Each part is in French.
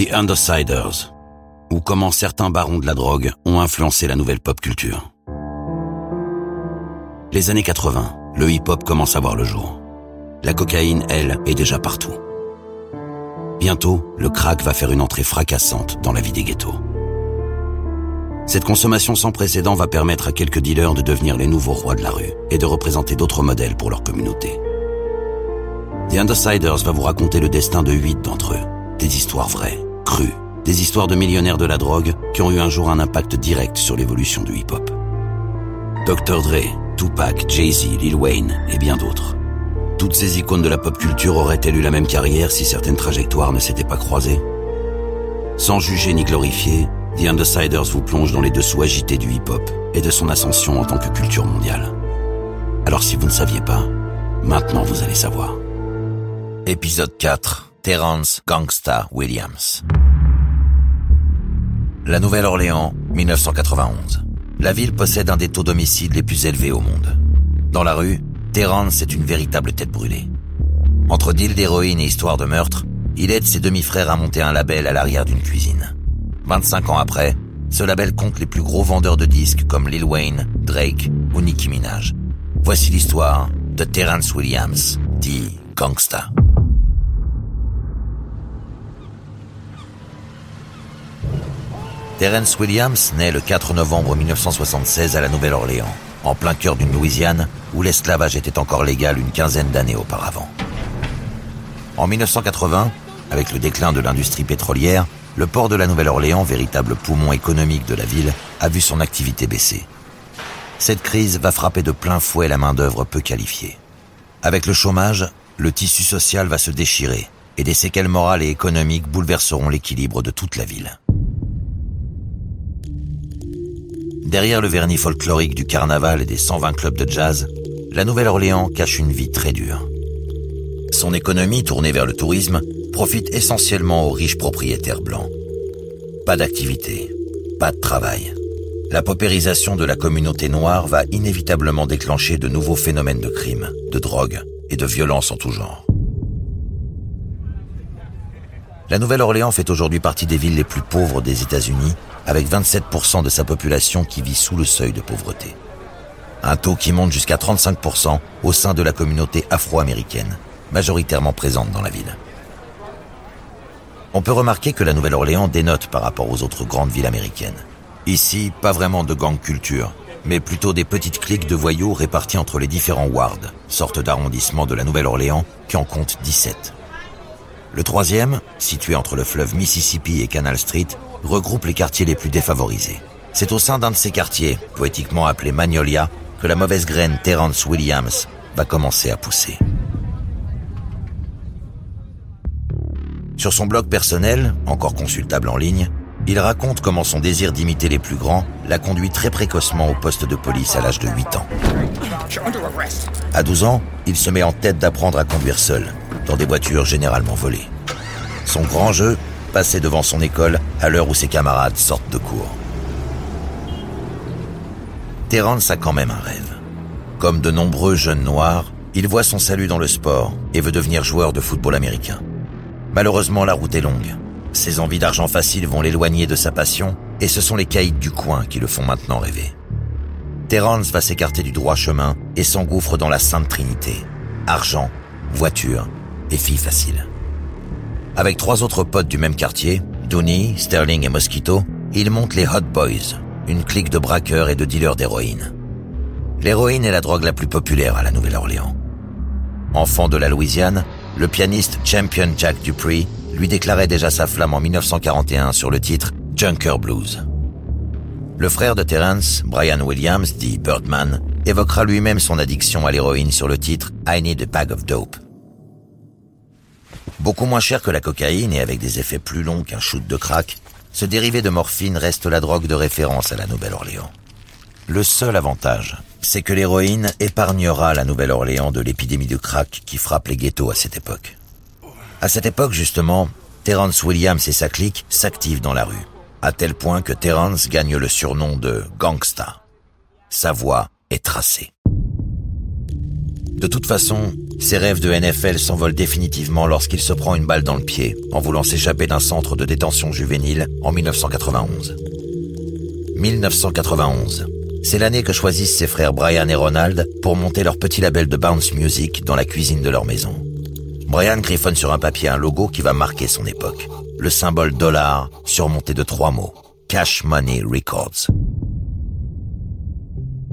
The Undersiders, ou comment certains barons de la drogue ont influencé la nouvelle pop culture. Les années 80, le hip-hop commence à voir le jour. La cocaïne, elle, est déjà partout. Bientôt, le crack va faire une entrée fracassante dans la vie des ghettos. Cette consommation sans précédent va permettre à quelques dealers de devenir les nouveaux rois de la rue et de représenter d'autres modèles pour leur communauté. The Undersiders va vous raconter le destin de huit d'entre eux. Des histoires vraies, crues, des histoires de millionnaires de la drogue qui ont eu un jour un impact direct sur l'évolution du hip-hop. Dr. Dre, Tupac, Jay-Z, Lil Wayne et bien d'autres. Toutes ces icônes de la pop culture auraient-elles eu la même carrière si certaines trajectoires ne s'étaient pas croisées? Sans juger ni glorifier, The Undersiders vous plonge dans les dessous agités du hip-hop et de son ascension en tant que culture mondiale. Alors si vous ne saviez pas, maintenant vous allez savoir. Épisode 4. Terrence Gangsta Williams. La Nouvelle-Orléans, 1991. La ville possède un des taux d'homicide les plus élevés au monde. Dans la rue, Terrence est une véritable tête brûlée. Entre deal d'héroïne et histoire de meurtre, il aide ses demi-frères à monter un label à l'arrière d'une cuisine. 25 ans après, ce label compte les plus gros vendeurs de disques comme Lil Wayne, Drake ou Nicki Minaj. Voici l'histoire de Terrence Williams, dit Gangsta. Terrence Williams naît le 4 novembre 1976 à la Nouvelle-Orléans en plein cœur d'une Louisiane où l'esclavage était encore légal une quinzaine d'années auparavant. En 1980, avec le déclin de l'industrie pétrolière, le port de la Nouvelle-Orléans, véritable poumon économique de la ville, a vu son activité baisser. Cette crise va frapper de plein fouet la main-d'œuvre peu qualifiée. Avec le chômage, le tissu social va se déchirer et des séquelles morales et économiques bouleverseront l'équilibre de toute la ville. Derrière le vernis folklorique du carnaval et des 120 clubs de jazz, la Nouvelle-Orléans cache une vie très dure. Son économie, tournée vers le tourisme, profite essentiellement aux riches propriétaires blancs. Pas d'activité, pas de travail. La paupérisation de la communauté noire va inévitablement déclencher de nouveaux phénomènes de crime, de drogue et de violence en tout genre. La Nouvelle-Orléans fait aujourd'hui partie des villes les plus pauvres des États-Unis avec 27% de sa population qui vit sous le seuil de pauvreté. Un taux qui monte jusqu'à 35% au sein de la communauté afro-américaine, majoritairement présente dans la ville. On peut remarquer que la Nouvelle-Orléans dénote par rapport aux autres grandes villes américaines. Ici, pas vraiment de gang culture, mais plutôt des petites cliques de voyous réparties entre les différents wards, sorte d'arrondissement de la Nouvelle-Orléans qui en compte 17. Le troisième, situé entre le fleuve Mississippi et Canal Street, regroupe les quartiers les plus défavorisés. C'est au sein d'un de ces quartiers, poétiquement appelé Magnolia, que la mauvaise graine Terrence Williams va commencer à pousser. Sur son blog personnel, encore consultable en ligne, il raconte comment son désir d'imiter les plus grands l'a conduit très précocement au poste de police à l'âge de 8 ans. À 12 ans, il se met en tête d'apprendre à conduire seul, des voitures généralement volées. Son grand jeu, passer devant son école à l'heure où ses camarades sortent de cours. Terrence a quand même un rêve. Comme de nombreux jeunes noirs, il voit son salut dans le sport et veut devenir joueur de football américain. Malheureusement, la route est longue. Ses envies d'argent facile vont l'éloigner de sa passion et ce sont les caïds du coin qui le font maintenant rêver. Terrence va s'écarter du droit chemin et s'engouffre dans la sainte trinité. Argent, voiture et fille facile. Avec trois autres potes du même quartier, Dooney, Sterling et Mosquito, il monte les Hot Boys, une clique de braqueurs et de dealers d'héroïne. L'héroïne est la drogue la plus populaire à la Nouvelle-Orléans. Enfant de la Louisiane, le pianiste Champion Jack Dupree lui déclarait déjà sa flamme en 1941 sur le titre Junker Blues. Le frère de Terence, Brian Williams, dit Birdman, évoquera lui-même son addiction à l'héroïne sur le titre I Need a Bag of Dope. Beaucoup moins cher que la cocaïne et avec des effets plus longs qu'un shoot de crack, ce dérivé de morphine reste la drogue de référence à la Nouvelle-Orléans. Le seul avantage, c'est que l'héroïne épargnera la Nouvelle-Orléans de l'épidémie de crack qui frappe les ghettos à cette époque. À cette époque, justement, Terrence Williams et sa clique s'activent dans la rue, à tel point que Terrence gagne le surnom de gangsta. Sa voix est tracée. De toute façon, Ses rêves de NFL s'envolent définitivement lorsqu'il se prend une balle dans le pied en voulant s'échapper d'un centre de détention juvénile en 1991. 1991. C'est l'année que choisissent ses frères Brian et Ronald pour monter leur petit label de bounce music dans la cuisine de leur maison. Brian griffonne sur un papier un logo qui va marquer son époque. Le symbole dollar surmonté de trois mots. Cash Money Records.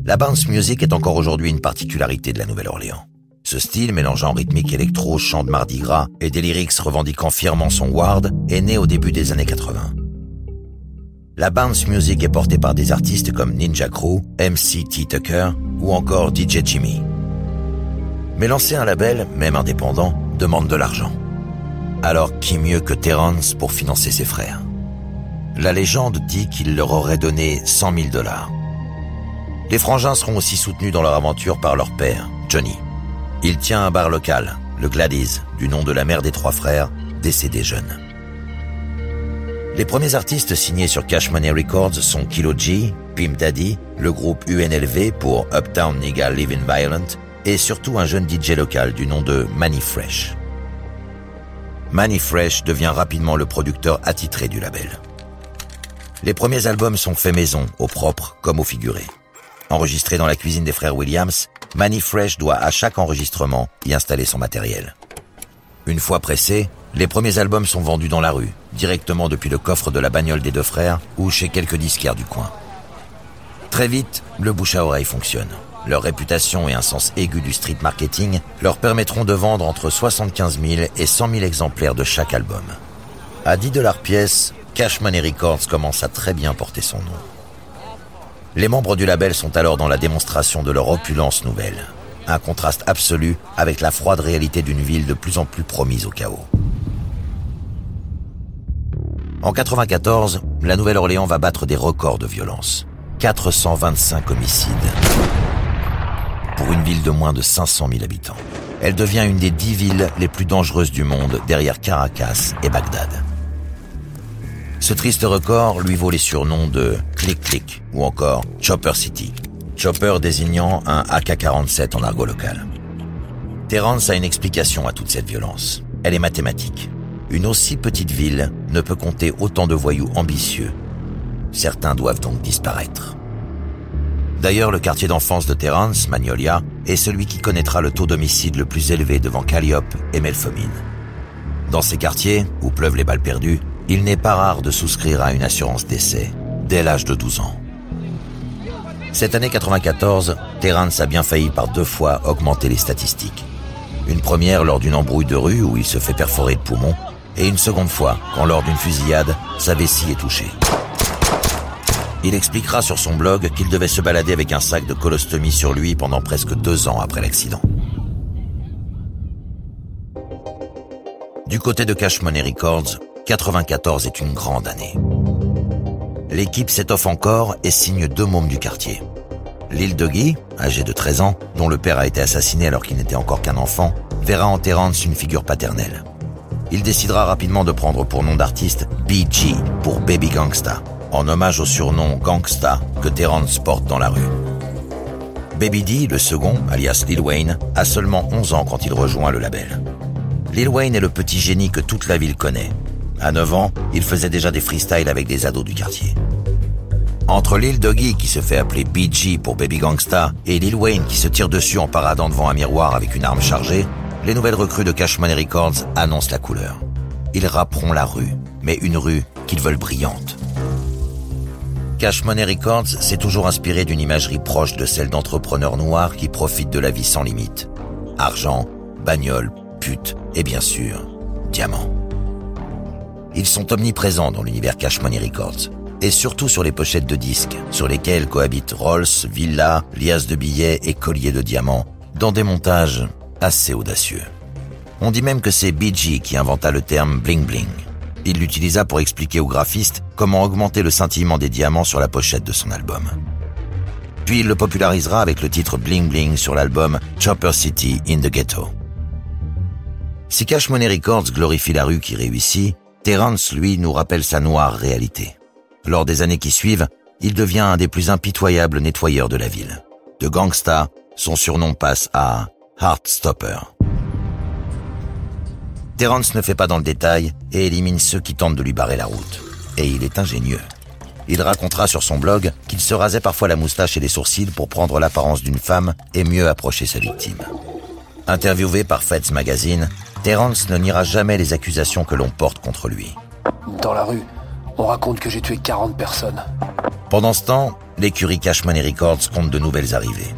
La bounce music est encore aujourd'hui une particularité de la Nouvelle-Orléans. Ce style, mélangeant rythmique électro, chant de Mardi Gras et des lyrics revendiquant fièrement son ward, est né au début des années 80. La bounce music est portée par des artistes comme Ninja Crew, MC T. Tucker ou encore DJ Jimmy. Mais lancer un label, même indépendant, demande de l'argent. Alors qui mieux que Terrence pour financer ses frères? La légende dit qu'il leur aurait donné 100 000 dollars. Les frangins seront aussi soutenus dans leur aventure par leur père, Johnny. Il tient un bar local, le Gladys, du nom de la mère des trois frères, décédés jeunes. Les premiers artistes signés sur Cash Money Records sont Kilo G, Pim Daddy, le groupe UNLV pour Uptown Nigga Living Violent et surtout un jeune DJ local du nom de Manny Fresh. Manny Fresh devient rapidement le producteur attitré du label. Les premiers albums sont faits maison, au propre comme au figuré. Enregistrés dans la cuisine des frères Williams, Manny Fresh doit à chaque enregistrement y installer son matériel. Une fois pressés, les premiers albums sont vendus dans la rue, directement depuis le coffre de la bagnole des deux frères ou chez quelques disquaires du coin. Très vite, le bouche à oreille fonctionne. Leur réputation et un sens aigu du street marketing leur permettront de vendre entre 75 000 et 100 000 exemplaires de chaque album. À 10 dollars pièce, Cash Money Records commence à très bien porter son nom. Les membres du label sont alors dans la démonstration de leur opulence nouvelle. Un contraste absolu avec la froide réalité d'une ville de plus en plus promise au chaos. En 94, la Nouvelle-Orléans va battre des records de violence. 425 homicides. Pour une ville de moins de 500 000 habitants. Elle devient une des dix villes les plus dangereuses du monde derrière Caracas et Bagdad. Ce triste record lui vaut les surnoms de Click Click ou encore Chopper City. Chopper désignant un AK-47 en argot local. Terrence a une explication à toute cette violence. Elle est mathématique. Une aussi petite ville ne peut compter autant de voyous ambitieux. Certains doivent donc disparaître. D'ailleurs, le quartier d'enfance de Terrence, Magnolia, est celui qui connaîtra le taux d'homicide le plus élevé devant Calliope et Melfomine. Dans ces quartiers, où pleuvent les balles perdues, il n'est pas rare de souscrire à une assurance d'essai, dès l'âge de 12 ans. Cette année 94, Terrence a bien failli par deux fois augmenter les statistiques. Une première lors d'une embrouille de rue où il se fait perforer le poumon, et une seconde fois quand lors d'une fusillade, sa vessie est touchée. Il expliquera sur son blog qu'il devait se balader avec un sac de colostomie sur lui pendant presque deux ans après l'accident. Du côté de Cash Money Records, 94 est une grande année. L'équipe s'étoffe encore et signe deux mômes du quartier. Lil Dougie, âgé de 13 ans, dont le père a été assassiné alors qu'il n'était encore qu'un enfant, verra en Terrence une figure paternelle il décidera rapidement de prendre pour nom d'artiste BG pour Baby Gangsta, en hommage au surnom Gangsta que Terrence porte dans la rue. Baby D, le second, alias Lil Wayne, a seulement 11 ans quand il rejoint le label. Lil Wayne est le petit génie que toute la ville connaît. À 9 ans, il faisait déjà des freestyles avec des ados du quartier. Entre Lil Doggy qui se fait appeler BG pour Baby Gangsta et Lil Wayne qui se tire dessus en paradant devant un miroir avec une arme chargée, les nouvelles recrues de Cash Money Records annoncent la couleur. Ils rapperont la rue, mais une rue qu'ils veulent brillante. Cash Money Records s'est toujours inspiré d'une imagerie proche de celle d'entrepreneurs noirs qui profitent de la vie sans limite. Argent, bagnole, pute et bien sûr, diamants. Ils sont omniprésents dans l'univers Cash Money Records et surtout sur les pochettes de disques, sur lesquelles cohabitent Rolls, villas, liasses de billets et colliers de diamants, dans des montages assez audacieux. On dit même que c'est BG qui inventa le terme bling bling. Il l'utilisa pour expliquer aux graphistes comment augmenter le scintillement des diamants sur la pochette de son album. Puis il le popularisera avec le titre Bling Bling sur l'album Chopper City in the Ghetto. Si Cash Money Records glorifie la rue qui réussit, Terrence, lui, nous rappelle sa noire réalité. Lors des années qui suivent, il devient un des plus impitoyables nettoyeurs de la ville. De gangsta, son surnom passe à Heartstopper. Terence ne fait pas dans le détail et élimine ceux qui tentent de lui barrer la route. Et il est ingénieux. Il racontera sur son blog qu'il se rasait parfois la moustache et les sourcils pour prendre l'apparence d'une femme et mieux approcher sa victime. Interviewé par Feds Magazine, Terence ne niera jamais les accusations que l'on porte contre lui. Dans la rue, on raconte que j'ai tué 40 personnes. Pendant ce temps, l'écurie Cash Money Records compte de nouvelles arrivées.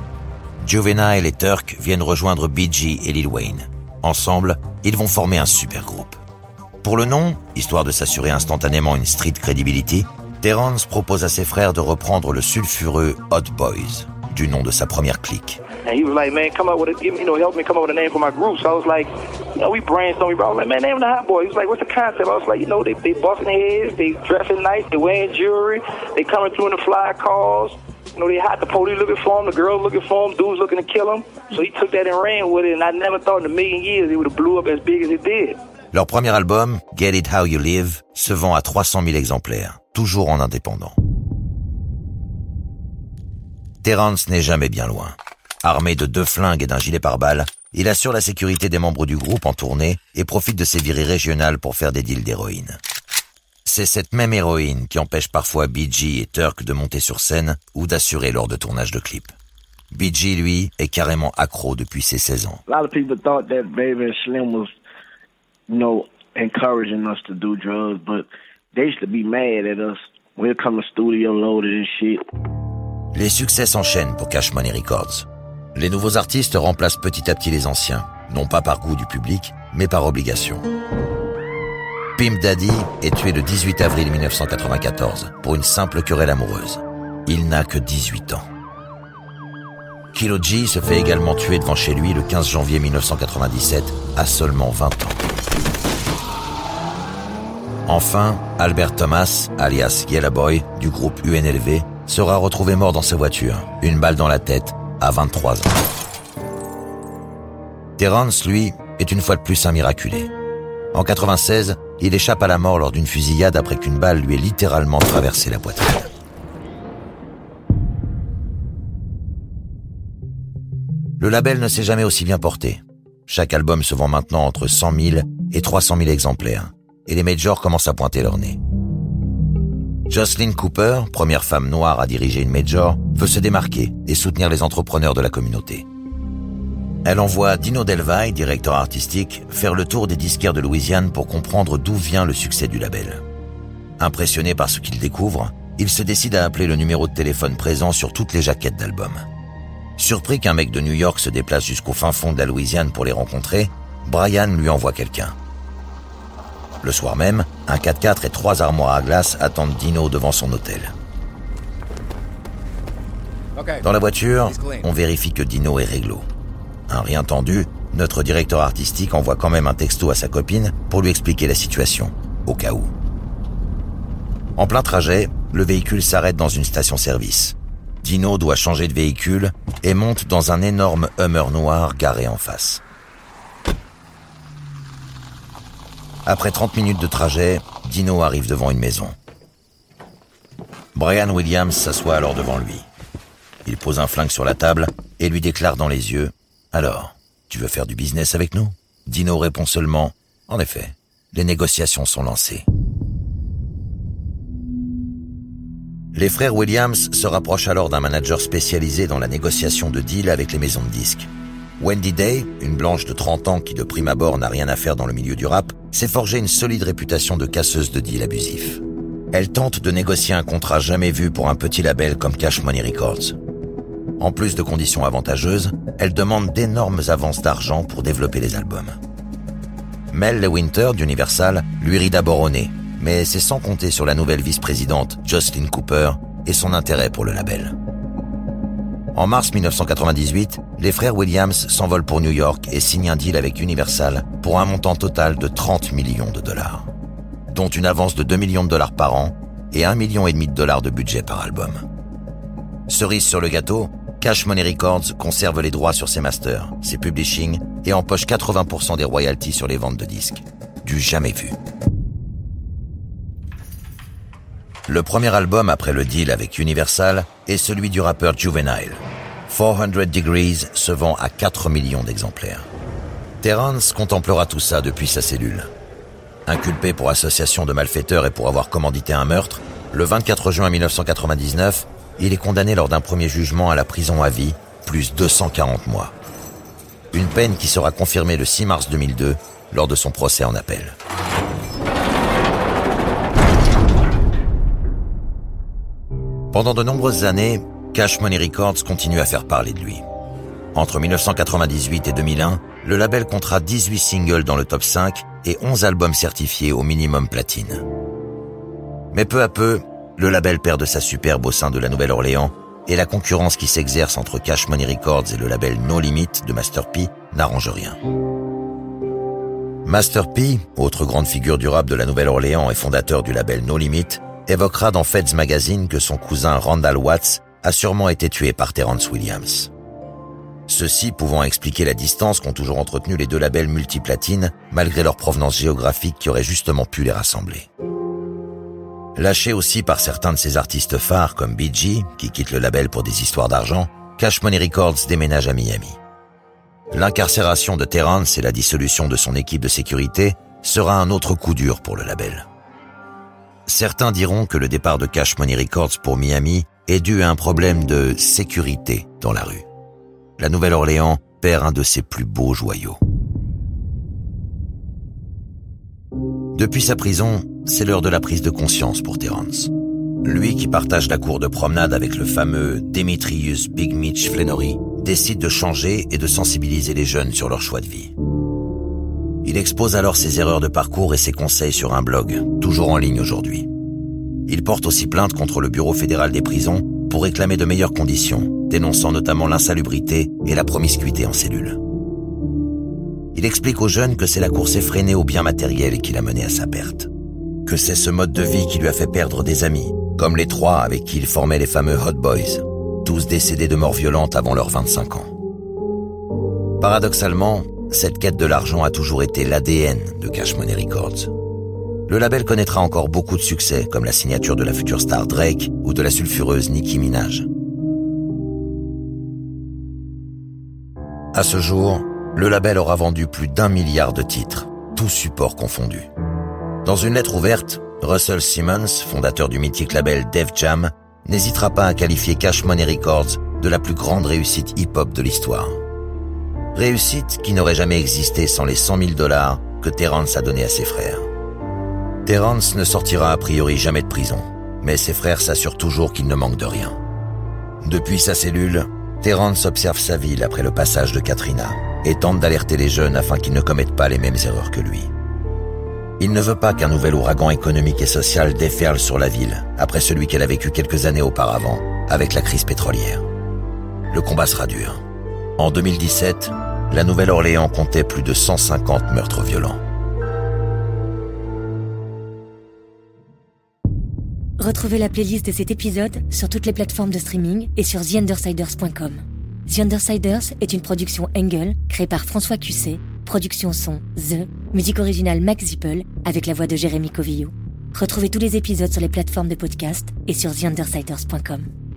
Juvenile et Turk viennent rejoindre BG et Lil Wayne. Ensemble, ils vont former un super groupe. Pour le nom, histoire de s'assurer instantanément une street credibility, Terence propose à ses frères de reprendre le sulfureux Hot Boys, du nom de sa première clique. And he was like, man, come up with a, you know, help me come up with a name for my group. So I was like, you know, we brainstormed. I was like, man, name the Hot Boys. He was like, what's the concept? I was like, you know, they, they busting their heads, they dressing nice, they wearing jewelry, they coming through in the fly cars. You know, they hot, the police looking for them, the girls looking for them, dudes looking to kill them. So he took that and ran with it, and I never thought in a million years it would have blew up as big as it did. Leur premier album, Get It How You Live, se vend à 300 000 exemplaires, toujours en indépendant. Terence n'est jamais bien loin. Armé de deux flingues et d'un gilet pare-balles, il assure la sécurité des membres du groupe en tournée et profite de ses virées régionales pour faire des deals d'héroïne. C'est cette même héroïne qui empêche parfois BG et Turk de monter sur scène ou d'assurer lors de tournage de clips. BG, lui, est carrément accro depuis ses 16 ans. Lot of people thought that Baby Slim was, you know, encouraging us to do drugs, but they used to be mad at us. Come to studio loaded and shit. Les succès s'enchaînent pour Cash Money Records. Les nouveaux artistes remplacent petit à petit les anciens, non pas par goût du public, mais par obligation. Pimp Daddy est tué le 18 avril 1994 pour une simple querelle amoureuse. Il n'a que 18 ans. Kilo G se fait également tuer devant chez lui le 15 janvier 1997 à seulement 20 ans. Enfin, Albert Thomas, alias Yellow Boy, du groupe UNLV, sera retrouvé mort dans sa voiture, une balle dans la tête, à 23 ans. Terence, lui, est une fois de plus un miraculé. En 96, il échappe à la mort lors d'une fusillade après qu'une balle lui ait littéralement traversé la poitrine. Le label ne s'est jamais aussi bien porté. Chaque album se vend maintenant entre 100 000 et 300 000 exemplaires, et les majors commencent à pointer leur nez. Jocelyn Cooper, première femme noire à diriger une major, veut se démarquer et soutenir les entrepreneurs de la communauté. Elle envoie Dino Delvaille, directeur artistique, faire le tour des disquaires de Louisiane pour comprendre d'où vient le succès du label. Impressionné par ce qu'il découvre, il se décide à appeler le numéro de téléphone présent sur toutes les jaquettes d'albums. Surpris qu'un mec de New York se déplace jusqu'au fin fond de la Louisiane pour les rencontrer, Brian lui envoie quelqu'un. Le soir même, un 4x4 et trois armoires à glace attendent Dino devant son hôtel. Dans la voiture, on vérifie que Dino est réglo. Un rien tendu, notre directeur artistique envoie quand même un texto à sa copine pour lui expliquer la situation, au cas où. En plein trajet, le véhicule s'arrête dans une station-service. Dino doit changer de véhicule et monte dans un énorme Hummer noir garé en face. Après 30 minutes de trajet, Dino arrive devant une maison. Brian Williams s'assoit alors devant lui. Il pose un flingue sur la table et lui déclare dans les yeux Alors, tu veux faire du business avec nous? Dino répond seulement En effet, les négociations sont lancées. Les frères Williams se rapprochent alors d'un manager spécialisé dans la négociation de deals avec les maisons de disques. Wendy Day, une blanche de 30 ans qui de prime abord n'a rien à faire dans le milieu du rap, s'est forgé une solide réputation de casseuse de deals abusifs. Elle tente de négocier un contrat jamais vu pour un petit label comme Cash Money Records. En plus de conditions avantageuses, elle demande d'énormes avances d'argent pour développer les albums. Mel Lewinter d'Universal lui rit d'abord au nez, mais c'est sans compter sur la nouvelle vice-présidente Jocelyn Cooper et son intérêt pour le label. En mars 1998, les frères Williams s'envolent pour New York et signent un deal avec Universal pour un montant total de 30 millions de dollars, dont une avance de 2 millions de dollars par an et 1 million de dollars de budget par album. Cerise sur le gâteau, Cash Money Records conserve les droits sur ses masters, ses publishing et empoche 80% des royalties sur les ventes de disques. Du jamais vu. Le premier album après le deal avec Universal est celui du rappeur Juvenile. 400 Degrees se vend à 4 millions d'exemplaires. Terrence contemplera tout ça depuis sa cellule. Inculpé pour association de malfaiteurs et pour avoir commandité un meurtre, le 24 juin 1999, il est condamné lors d'un premier jugement à la prison à vie, plus 240 mois. Une peine qui sera confirmée le 6 mars 2002 lors de son procès en appel. Pendant de nombreuses années, Cash Money Records continue à faire parler de lui. Entre 1998 et 2001, le label comptera 18 singles dans le top 5 et 11 albums certifiés au minimum platine. Mais peu à peu, le label perd de sa superbe au sein de la Nouvelle-Orléans et la concurrence qui s'exerce entre Cash Money Records et le label No Limit de Master P n'arrange rien. Master P, autre grande figure durable de la Nouvelle-Orléans et fondateur du label No Limit, évoquera dans Feds Magazine que son cousin Randall Watts a sûrement été tué par Terrence Williams. Ceci pouvant expliquer la distance qu'ont toujours entretenu les deux labels multiplatines, malgré leur provenance géographique qui aurait justement pu les rassembler. Lâché aussi par certains de ses artistes phares comme BG, qui quitte le label pour des histoires d'argent, Cash Money Records déménage à Miami. L'incarcération de Terrence et la dissolution de son équipe de sécurité sera un autre coup dur pour le label. Certains diront que le départ de Cash Money Records pour Miami est dû à un problème de sécurité dans la rue. La Nouvelle-Orléans perd un de ses plus beaux joyaux. Depuis sa prison, c'est l'heure de la prise de conscience pour Terence. Lui qui partage la cour de promenade avec le fameux Demetrius Big Mitch Flannery décide de changer et de sensibiliser les jeunes sur leur choix de vie. Il expose alors ses erreurs de parcours et ses conseils sur un blog, toujours en ligne aujourd'hui. Il porte aussi plainte contre le Bureau fédéral des prisons pour réclamer de meilleures conditions, dénonçant notamment l'insalubrité et la promiscuité en cellule. Il explique aux jeunes que c'est la course effrénée au bien matériel qui l'a mené à sa perte. Que c'est ce mode de vie qui lui a fait perdre des amis, comme les trois avec qui il formait les fameux Hot Boys, tous décédés de mort violente avant leurs 25 ans. Paradoxalement, cette quête de l'argent a toujours été l'ADN de Cash Money Records. Le label connaîtra encore beaucoup de succès, comme la signature de la future star Drake ou de la sulfureuse Nicki Minaj. À ce jour, le label aura vendu plus d'un milliard de titres, tous supports confondus. Dans une lettre ouverte, Russell Simmons, fondateur du mythique label Def Jam, n'hésitera pas à qualifier Cash Money Records de la plus grande réussite hip-hop de l'histoire. Réussite qui n'aurait jamais existé sans les 100 000 dollars que Terrence a donnés à ses frères. Terrence ne sortira a priori jamais de prison, mais ses frères s'assurent toujours qu'il ne manque de rien. Depuis sa cellule, Terrence observe sa ville après le passage de Katrina et tente d'alerter les jeunes afin qu'ils ne commettent pas les mêmes erreurs que lui. Il ne veut pas qu'un nouvel ouragan économique et social déferle sur la ville après celui qu'elle a vécu quelques années auparavant avec la crise pétrolière. Le combat sera dur. En 2017, la Nouvelle-Orléans comptait plus de 150 meurtres violents. Retrouvez la playlist de cet épisode sur toutes les plateformes de streaming et sur TheUndersiders.com. The Undersiders est une production Engel créée par François Cusset, production son The, musique originale Max Zippel avec la voix de Jérémy Covillo. Retrouvez tous les épisodes sur les plateformes de podcast et sur TheUndersiders.com.